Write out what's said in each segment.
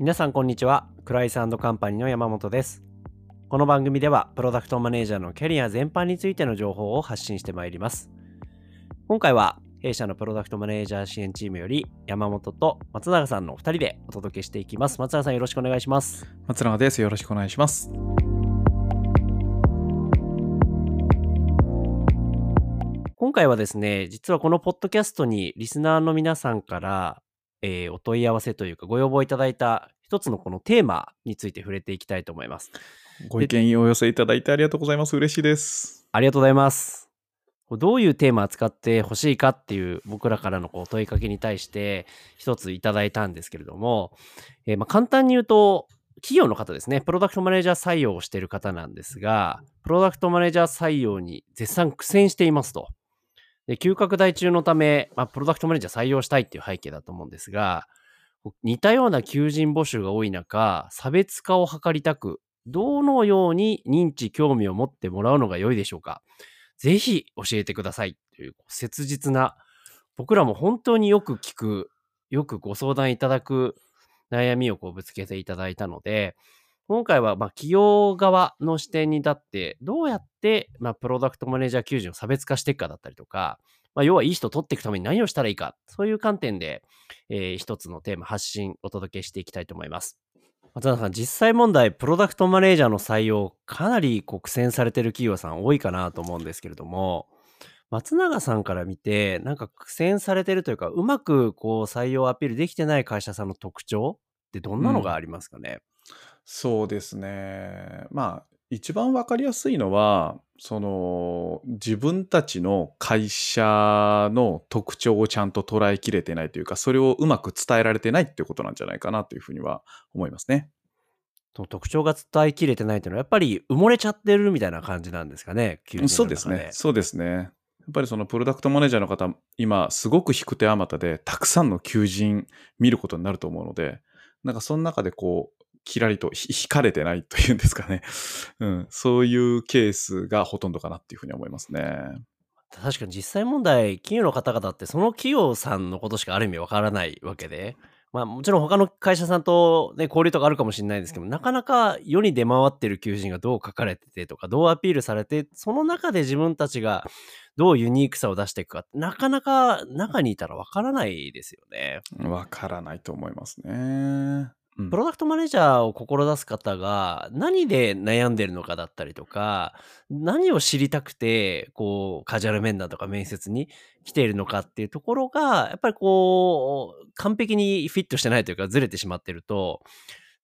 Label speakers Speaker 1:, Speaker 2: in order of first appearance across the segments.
Speaker 1: 皆さんこんにちは。クライスカンパニーの山本です。この番組ではプロダクトマネージャーのキャリア全般についての情報を発信してまいります。今回は弊社のプロダクトマネージャー支援チームより山本と松永さんの2人でお届けしていきます。松永さんよろしくお願いします。
Speaker 2: 松永です。よろしくお願いします。
Speaker 1: 今回はですね実はこのポッドキャストにリスナーの皆さんからえー、お問い合わせというかご要望いただいた一つのこのテーマについて触れていきたいと思います。
Speaker 2: ご意見をお寄せいただいてありがとうございます。嬉しいです。
Speaker 1: ありがとうございます。どういうテーマを使ってほしいかっていう僕らからのこう問いかけに対して一ついただいたんですけれども、えー、まあ簡単に言うと企業の方ですね、プロダクトマネージャー採用をしている方なんですが、プロダクトマネージャー採用に絶賛苦戦していますと。で、急拡大中のため、まあ、プロダクトマネージャー採用したいっていう背景だと思うんですが、似たような求人募集が多い中、差別化を図りたく、どのように認知、興味を持ってもらうのが良いでしょうか。ぜひ教えてください。という切実な、僕らも本当によく聞く、よくご相談いただく悩みをこうぶつけていただいたので、今回はま企業側の視点に立って、どうやってまプロダクトマネージャー求人を差別化していくかだったりとか、まあ、要はいい人を取っていくために何をしたらいいか、そういう観点で、えー、一つのテーマ発信お届けしていきたいと思います。松永さん、実際問題、プロダクトマネージャーの採用、かなり苦戦されてる企業さん多いかなと思うんですけれども、松永さんから見て、なんか苦戦されてるというか、うまくこう採用アピールできてない会社さんの特徴ってどんなのがありますかね、
Speaker 2: そうですね。まあ、一番わかりやすいのは、その、自分たちの会社の特徴をちゃんと捉えきれてないというか、それをうまく伝えられてないっていうことなんじゃないかなというふうには思いますね。
Speaker 1: 特徴が伝えきれてないというのは、やっぱり埋もれちゃってるみたいな感じなんですかね、
Speaker 2: そうですね。そうですね。やっぱりそのプロダクトマネージャーの方、今すごく引く手あまたで、たくさんの求人見ることになると思うので、なんかその中でこう、きらりと引かれてないというんですかね。うん。そういうケースがほとんどかなっていうふうに思いますね。
Speaker 1: 確かに実際問題、企業の方々ってその企業さんのことしかある意味わからないわけで、まあもちろん他の会社さんとね、交流とかあるかもしれないですけど、なかなか世に出回ってる求人がどう書かれててとか、どうアピールされて、その中で自分たちがどうユニークさを出していくか、なかなか中にいたらわからないですよね。
Speaker 2: わからないと思いますね。
Speaker 1: プロダクトマネージャーを志す方が何で悩んでるのかだったりとか、何を知りたくて、こう、カジュアル面談とか面接に来ているのかっていうところが、やっぱりこう、完璧にフィットしてないというか、ずれてしまってると、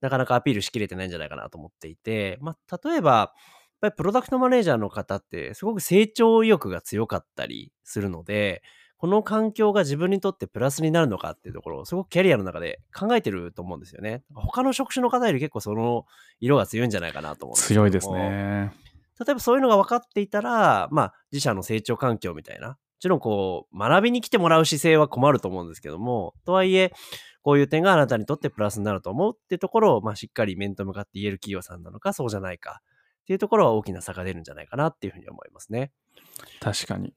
Speaker 1: なかなかアピールしきれてないんじゃないかなと思っていて、まあ、例えば、やっぱりプロダクトマネージャーの方ってすごく成長意欲が強かったりするので、この環境が自分にとってプラスになるのかっていうところをすごくキャリアの中で考えてると思うんですよね。他の職種の方より結構その色が強いんじゃないかなと思うんです
Speaker 2: 強いですね。
Speaker 1: 例えばそういうのが分かっていたら、まあ自社の成長環境みたいな、もちろんこう学びに来てもらう姿勢は困ると思うんですけども、とはいえ、こういう点があなたにとってプラスになると思うっていうところを、まあ、しっかり面と向かって言える企業さんなのか、そうじゃないかっていうところは大きな差が出るんじゃないかなっていうふうに思いますね。
Speaker 2: 確かに。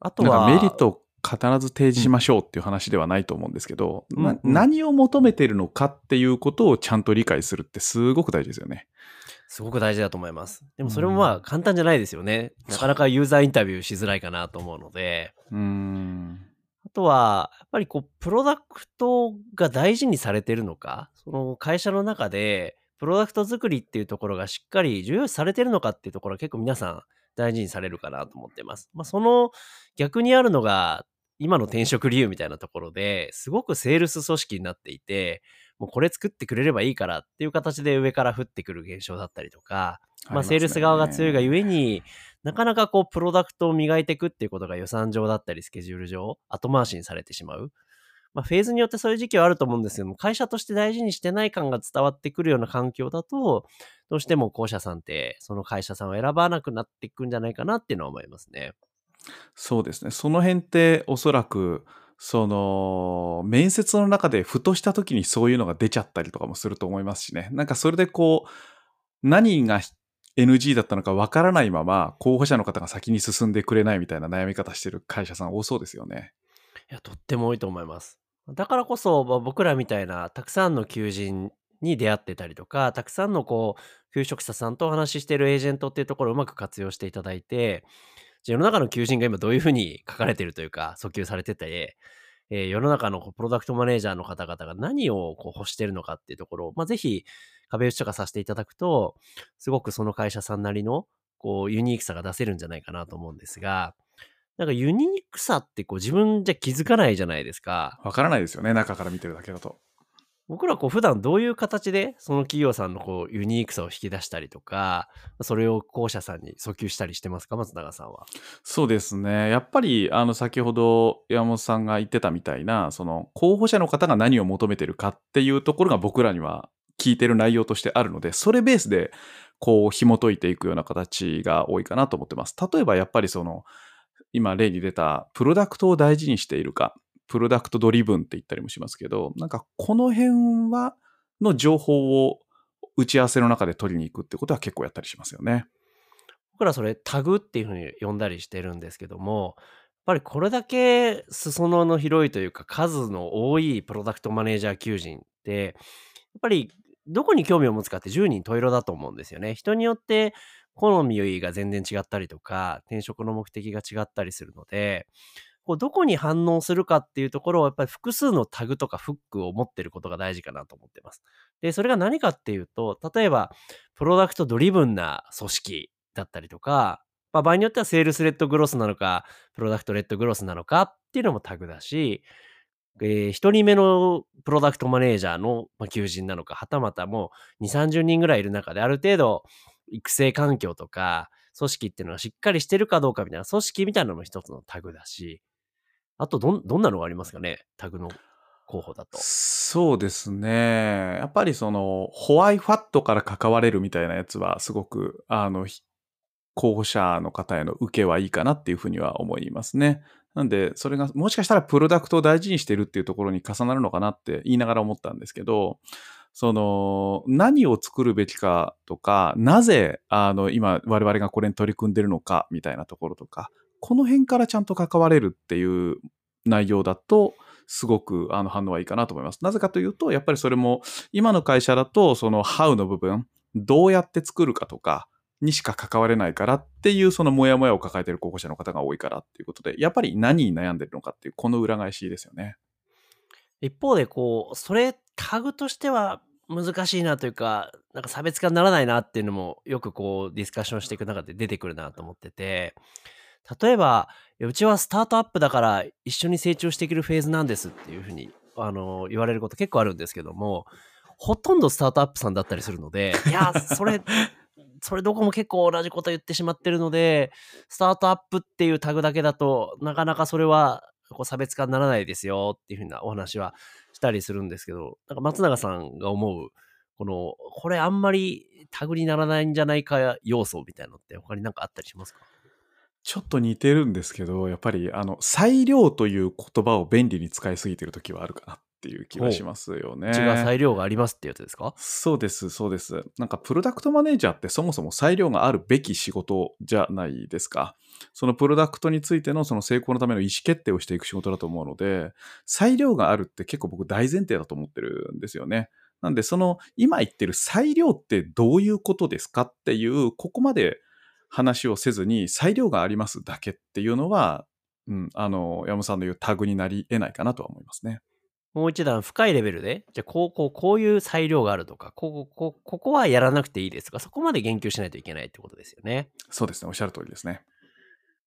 Speaker 2: あとは。メリット必ず提示しましょうっていう話ではないと思うんですけど、うんうん、何を求めてるのかっていうことをちゃんと理解するってすごく大事ですよね。
Speaker 1: すごく大事だと思います。でもそれもまあ簡単じゃないですよね。うん、なかなかユーザーインタビューしづらいかなと思うので。うんあとは、やっぱりこう、プロダクトが大事にされてるのか、その会社の中で、プロダクト作りっていうところがしっかり重要視されてるのかっていうところは結構皆さん大事にされるかなと思ってます。まあ、その逆にあるのが、今の転職理由みたいなところですごくセールス組織になっていて、もうこれ作ってくれればいいからっていう形で上から降ってくる現象だったりとか、まあ、セールス側が強いがゆえに、なかなかこう、プロダクトを磨いていくっていうことが予算上だったり、スケジュール上、後回しにされてしまう。まあ、フェーズによってそういう時期はあると思うんですけども、会社として大事にしてない感が伝わってくるような環境だと、どうしても校舎さんって、その会社さんを選ばなくなっていくんじゃないかなっていうのは思いますね。
Speaker 2: そうですね。その辺っておそらく、その、面接の中でふとした時にそういうのが出ちゃったりとかもすると思いますしね。なんかそれでこう、何が NG だったのかわからないまま、候補者の方が先に進んでくれないみたいな悩み方してる会社さん多そうですよね。
Speaker 1: いや、とっても多いと思います。だからこそ、まあ僕らみたいなたくさんの求人に出会ってたりとか、たくさんのこう、求職者さんとお話ししてるエージェントっていうところをうまく活用していただいて、じゃあ世の中の求人が今どういうふうに書かれてるというか、訴求されてて、えー世の中のこうプロダクトマネージャーの方々が何をこう欲してるのかっていうところを、まあ、ぜひ壁打ちとかさせていただくと、すごくその会社さんなりのこうユニークさが出せるんじゃないかなと思うんですが、なんかユニークさってこう自分じゃ気づかないじゃないですか。
Speaker 2: わからないですよね、中から見てるだけだと。
Speaker 1: 僕らこう普段どういう形でその企業さんのこうユニークさを引き出したりとか、それを校舎さんに訴求したりしてますか？松永さんは。
Speaker 2: そうですね。やっぱり、あの、先ほど山本さんが言ってたみたいな、その、候補者の方が何を求めてるかっていうところが僕らには聞いてる内容としてあるので、それベースで、こう、紐解いていくような形が多いかなと思ってます。例えば、やっぱりその、今例に出た、プロダクトを大事にしているか、プロダクトドリブンって言ったりもしますけど、なんか、この辺は、の情報を打ち合わせの中で取りに行くってことは結構やったりしますよね。
Speaker 1: 僕らそれタグっていうふうに呼んだりしてるんですけども、やっぱりこれだけ裾野の広いというか数の多いプロダクトマネージャー求人って、やっぱりどこに興味を持つかって10人十色だと思うんですよね。人によって好みが全然違ったりとか、転職の目的が違ったりするので、こうどこに反応するかっていうところをやっぱり複数のタグとかフックを持ってることが大事かなと思ってます。で、それが何かっていうと、例えば、 product-driven な組織だったりとか、まあ、場合によっては sales-led growth なのか、 product-led growth なのかっていうのもタグだし、えー、一人目のプロダクトマネージャーの求人なのか、はたまたもう2、30人ぐらいいる中である程度育成環境とか、組織っていうのがしっかりしてるかどうかみたいな、組織みたいなのも一つのタグだし、あとどん、どんなのがありますかねタグの候補だと。
Speaker 2: そうですね。やっぱりその、ホワイファットから関われるみたいなやつは、すごく、あの、候補者の方への受けはいいかなっていうふうには思いますね。なんで、それがもしかしたらプロダクトを大事にしてるっていうところに重なるのかなって言いながら思ったんですけど、その、何を作るべきかとか、なぜ、あの、今、我々がこれに取り組んでるのかみたいなところとか、この辺からちゃんと関われるっていう内容だと、すごくあの反応はいいかなと思います。なぜかというと、やっぱりそれも、今の会社だと、その How の部分、どうやって作るかとかにしか関われないからっていう、そのモヤモヤを抱えている候補者の方が多いからっていうことで、やっぱり何に悩んでるのかっていう、この裏返しですよね。
Speaker 1: 一方で、こう、それ、タグとしては難しいなというか、なんか差別化にならないなっていうのも、よくこう、ディスカッションしていく中で出てくるなと思ってて、例えば、うちはスタートアップだから一緒に成長していけるフェーズなんですっていうふうに、あの、言われること結構あるんですけども、ほとんどスタートアップさんだったりするので、いや、それ、それどこも結構同じこと言ってしまってるので、スタートアップっていうタグだけだとなかなかそれはこう差別化にならないですよっていうふうなお話はしたりするんですけど、なんか松永さんが思う、この、これあんまりタグにならないんじゃないか要素みたいなのって他になんかあったりしますか？
Speaker 2: ちょっと似てるんですけど、やっぱり、あの、裁量という言葉を便利に使いすぎてる時はあるかなっていう気がしますよね。
Speaker 1: 違う裁量がありますってやつですか？
Speaker 2: そうです、そうです。なんか、プロダクトマネージャーってそもそも裁量があるべき仕事じゃないですか。そのプロダクトについてのその成功のための意思決定をしていく仕事だと思うので、裁量があるって結構僕大前提だと思ってるんですよね。なんで、その今言ってる裁量ってどういうことですかっていう、ここまで話をせずに裁量がありますだけっていうのは、うん、あの、山本さんの言うタグになり得ないかなとは思いますね。
Speaker 1: もう一段深いレベルで、じゃあこう、こう、こういう裁量があるとか、こう、こう、ここはやらなくていいですとか、そこまで言及しないといけないってことですよね。
Speaker 2: そうですね、おっしゃる通りですね。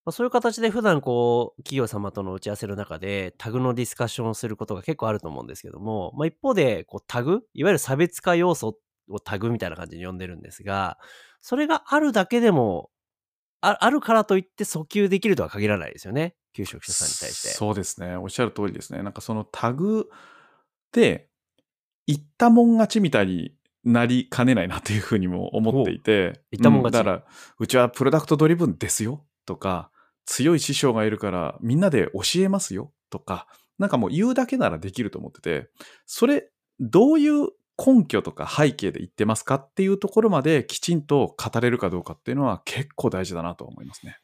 Speaker 1: まあ、そういう形で普段こう、企業様との打ち合わせの中でタグのディスカッションをすることが結構あると思うんですけども、まあ、一方でこうタグ、いわゆる差別化要素をタグみたいな感じに呼んでるんですが、それがあるだけでも、ああるからといって訴求できるとは限らないですよね。求職者さんに対して。
Speaker 2: そうですね。おっしゃる通りですね。なんかそのタグで、言ったもん勝ちみたいになりかねないなというふうにも思っていて。
Speaker 1: 言ったもん勝ち
Speaker 2: うだから、うちはプロダクトドリブンですよとか、強い師匠がいるからみんなで教えますよとか、なんかもう言うだけならできると思ってて、それ、どういう根拠とか背景で言ってますかっていうところまできちんと語れるかどうかっていうのは結構大事だなと思いますね。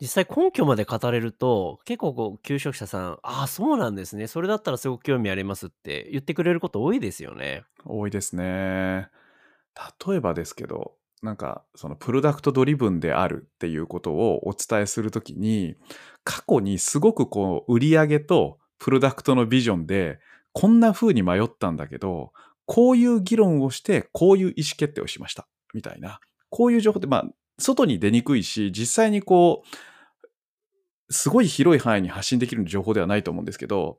Speaker 1: 実際根拠まで語れると、結構こう、求職者さん、ああ、そうなんですね。それだったらすごく興味ありますって言ってくれること多いですよね。
Speaker 2: 多いですね。例えばですけど、なんかそのプロダクトドリブンであるっていうことをお伝えするときに、過去にすごくこう売り上げとプロダクトのビジョンでこんな風に迷ったんだけど、こういう議論をしてこういう意思決定をしましたみたいな。こういう情報ってまあ外に出にくいし、実際にこうすごい広い範囲に発信できる情報ではないと思うんですけど、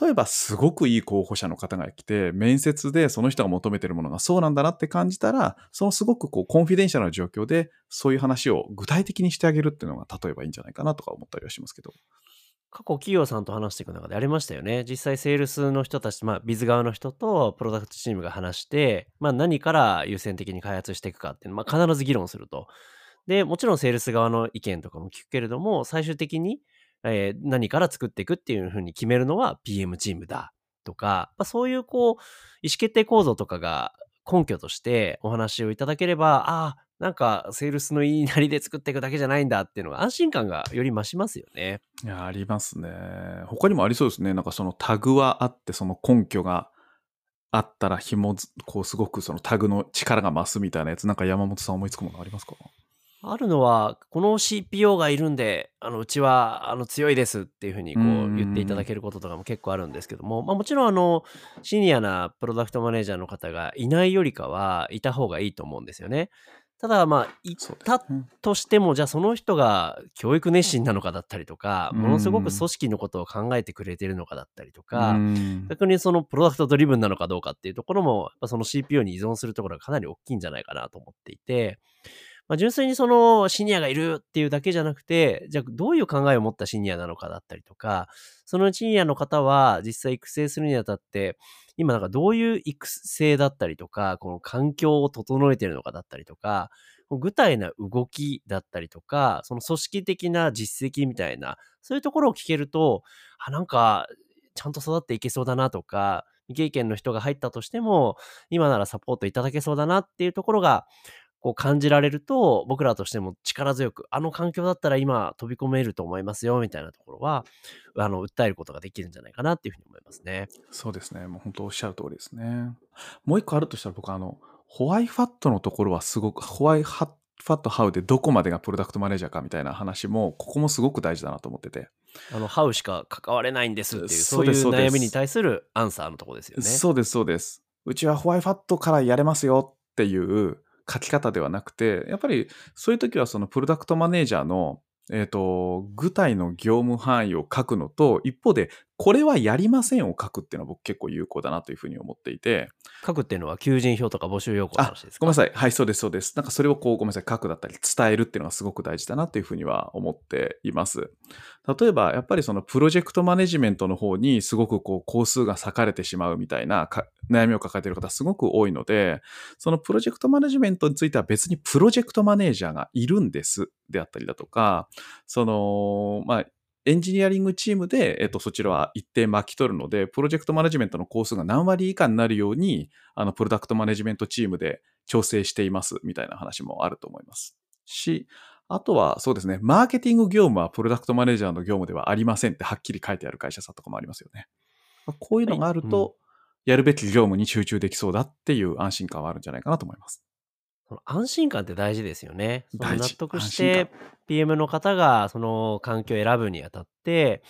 Speaker 2: 例えばすごくいい候補者の方が来て、面接でその人が求めてるものがそうなんだなって感じたら、そのすごくこうコンフィデンシャルな状況で、そういう話を具体的にしてあげるっていうのが例えばいいんじゃないかなとか思ったりはしますけど。
Speaker 1: 過去企業さんと話していく中でありましたよね。実際セールスの人たち、まあ、ビズ側の人とプロダクトチームが話して、まあ、何から優先的に開発していくかっていうのを、まあ、必ず議論すると。で、もちろんセールス側の意見とかも聞くけれども、最終的に、えー何から作っていくっていうふうに決めるのは PM チームだとか、まあ、そういうこう、意思決定構造とかが根拠としてお話をいただければ、ああ、なんかセールスの言いなりで作っていくだけじゃないんだっていうのが安心感がより増しますよね。
Speaker 2: いや、ありますね。他にもありそうですね。なんかそのタグはあって、その根拠があったら紐ず、こうすごくそのタグの力が増すみたいなやつ、なんか山本さん思いつくものありますか？
Speaker 1: あるのは、この CPO がいるんで、あの、うちは、あの、強いですっていうふうに、こ
Speaker 2: う
Speaker 1: 言っていただけることとかも結構あるんですけども、まあ、もちろん、あの、シニアなプロダクトマネージャーの方がいないよりかは、いた方がいいと思うんですよね。ただ、まあ、いた
Speaker 2: ね。
Speaker 1: としても、じゃあその人が教育熱心なのかだったりとか、
Speaker 2: うん
Speaker 1: ものすごく組織のことを考えてくれてるのかだったりとか、
Speaker 2: うん
Speaker 1: 逆にそのプロダクトドリブンなのかどうかっていうところも、その CPO に依存するところがかなり大きいんじゃないかなと思っていて、まあ、純粋にそのシニアがいるっていうだけじゃなくて、じゃあどういう考えを持ったシニアなのかだったりとか、そのシニアの方は実際育成するにあたって、今なんかどういう育成だったりとか、この環境を整えてるのかだったりとか、具体な動きだったりとか、その組織的な実績みたいな、そういうところを聞けると、あ、なんか、ちゃんと育っていけそうだなとか、未経験の人が入ったとしても、今ならサポートいただけそうだなっていうところが、こう感じられると、僕らとしても力強く、あの環境だったら今飛び込めると思いますよ、みたいなところは、あの、訴えることができるんじゃないかなっていうふうに思いますね。
Speaker 2: そうですね。もう本当おっしゃる通りですね。もう一個あるとしたら僕あの、ホワイファットのところはすごく、ホワイファットハウでどこまでがプロダクトマネージャーかみたいな話も、ここもすごく大事だなと思ってて。
Speaker 1: あの、ハウしか関われないんですっていう、
Speaker 2: そ
Speaker 1: そうういう悩みに対するアンサーのところですよね。
Speaker 2: そうです、そうです。うちはホワイファットからやれますよっていう書き方ではなくて、やっぱりそういう時はそのプロダクトマネージャーの、えっ、と、具体の業務範囲を書くのと、一方で、これはやりませんを書くっていうのは僕結構有効だなというふうに思っていて、
Speaker 1: 書くっていうのは求人票とか募集要項の話ですか？
Speaker 2: ごめんなさい。はい、そうです、そうです。なんかそれをこう、ごめんなさい、書くだったり伝えるっていうのがすごく大事だなというふうには思っています。例えば、やっぱりそのプロジェクトマネジメントの方にすごくこう、工数が割かれてしまうみたいなか悩みを抱えている方すごく多いので、そのプロジェクトマネジメントについては別にプロジェクトマネージャーがいるんですであったりだとか、その、まあ、エンジニアリングチームで、えっと、そちらは一定巻き取るので、プロジェクトマネジメントの工数が何割以下になるように、あの、プロダクトマネジメントチームで調整していますみたいな話もあると思います。し、あとはそうですね、マーケティング業務はプロダクトマネージャーの業務ではありませんってはっきり書いてある会社さんとかもありますよね。まあこういうのがあると、やるべき業務に集中できそうだっていう安心感はあるんじゃないかなと思います。
Speaker 1: その安心感って大事ですよね。その納得して PM の方がその環境を選ぶにあたって、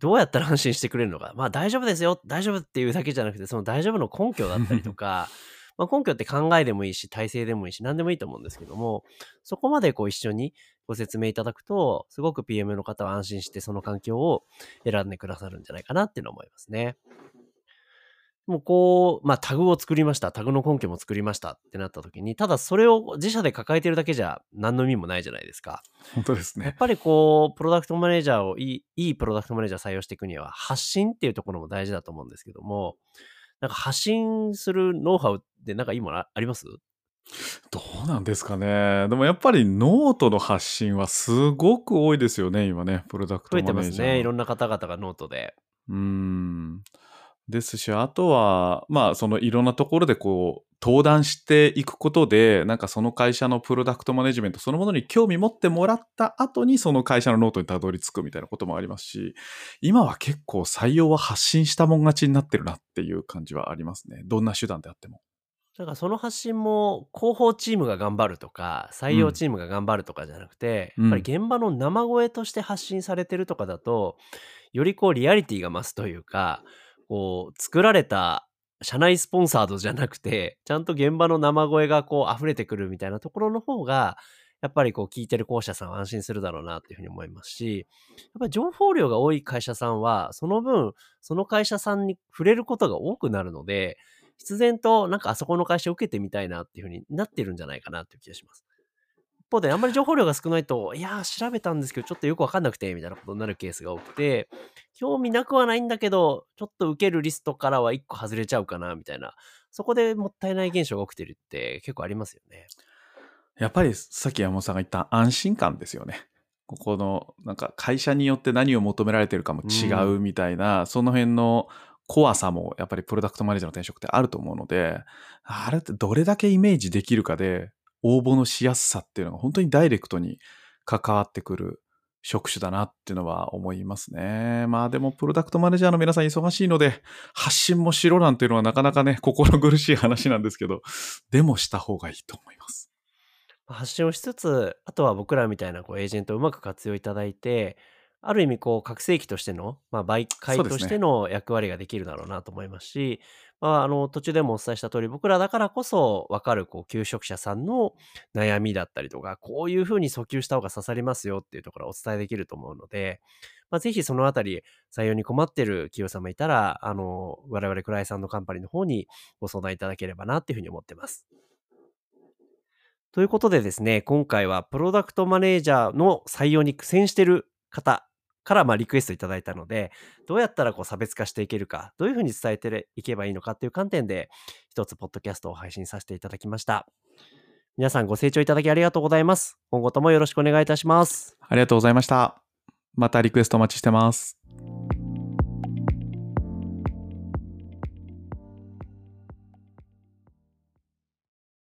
Speaker 1: どうやったら安心してくれるのか。まあ大丈夫ですよ、大丈夫っていうだけじゃなくて、その大丈夫の根拠だったりとか、まあ根拠って考えでもいいし、体制でもいいし、何でもいいと思うんですけども、そこまでこう一緒にご説明いただくと、すごく PM の方は安心してその環境を選んでくださるんじゃないかなっていうのを思いますね。もうこう、まあタグを作りました。タグの根拠も作りましたってなった時に、ただそれを自社で抱えてるだけじゃ何の意味もないじゃないですか。
Speaker 2: 本当ですね。
Speaker 1: やっぱりこう、プロダクトマネージャーをいい、いいプロダクトマネージャー採用していくには、発信っていうところも大事だと思うんですけども、なんか発信するノウハウってなんかいいものああります？
Speaker 2: どうなんですかね。でもやっぱりノートの発信はすごく多いですよね、今ね。プロダクト
Speaker 1: 増えて
Speaker 2: マネージャーの。
Speaker 1: ますね。いろんな方々がノートで。
Speaker 2: うーん。ですし、あとは、まあ、そのいろんなところでこう、登壇していくことで、なんかその会社のプロダクトマネジメントそのものに興味持ってもらった後に、その会社のノートにたどり着くみたいなこともありますし、今は結構採用は発信したもん勝ちになってるなっていう感じはありますね。どんな手段であっても。
Speaker 1: だからその発信も広報チームが頑張るとか採用チームが頑張るとかじゃなくて、
Speaker 2: うん
Speaker 1: やっぱり現場の生声として発信されてるとかだとよりこうリアリティが増すというかこう作られた社内スポンサードじゃなくて ちゃんと現場の生声がこう溢れてくるみたいなところの方がやっぱりこう聞いてる校舎さんは安心するだろうなっていうふうに思いますしやっぱり情報量が多い会社さんはその分その会社さんに触れることが多くなるので必然となんかあそこの会社受けてみたいなっていう風になってるんじゃないかなっていう気がします。一方であんまり情報量が少ないと、いやー調べたんですけどちょっとよくわかんなくてみたいなことになるケースが多くて、興味なくはないんだけど、ちょっと受けるリストからは一個外れちゃうかなみたいな、そこでもったいない現象が起きてるって結構ありますよね。
Speaker 2: やっぱりさっき山本さんが言った安心感ですよね。ここのなんか会社によって何を求められてるかも違うみたいな、その辺の怖さもやっぱりプロダクトマネージャーの転職ってあると思うので、あれってどれだけイメージできるかで応募のしやすさっていうのが本当にダイレクトに関わってくる職種だなっていうのは思いますね。まあでもプロダクトマネージャーの皆さん忙しいので発信もしろなんていうのはなかなかね心苦しい話なんですけど、でもした方がいいと思います。
Speaker 1: 発信をしつつ、あとは僕らみたいなこうエージェントをうまく活用いただいて、ある意味こう覚醒器としての、まあ、媒介としての役割ができるだろうなと思いますし、まあ、あの途中でもお伝えした通り僕らだからこそ分かるこう求職者さんの悩みだったりとかこういうふうに訴求した方が刺さりますよっていうところをお伝えできると思うので、まあ、ぜひそのあたり採用に困ってる企業様いたらあの我々クライさんのカンパニーの方にご相談いただければなっていうふうに思ってます。ということでですね、今回はプロダクトマネージャーの採用に苦戦してる方からまあリクエストいただいたので、どうやったらこう差別化していけるか、どういうふうに伝えていけばいいのかっていう観点で、一つポッドキャストを配信させていただきました。皆さんご清聴いただきありがとうございます。今後ともよろしくお願いいたします。
Speaker 2: ありがとうございました。またリクエストお待ちしてます。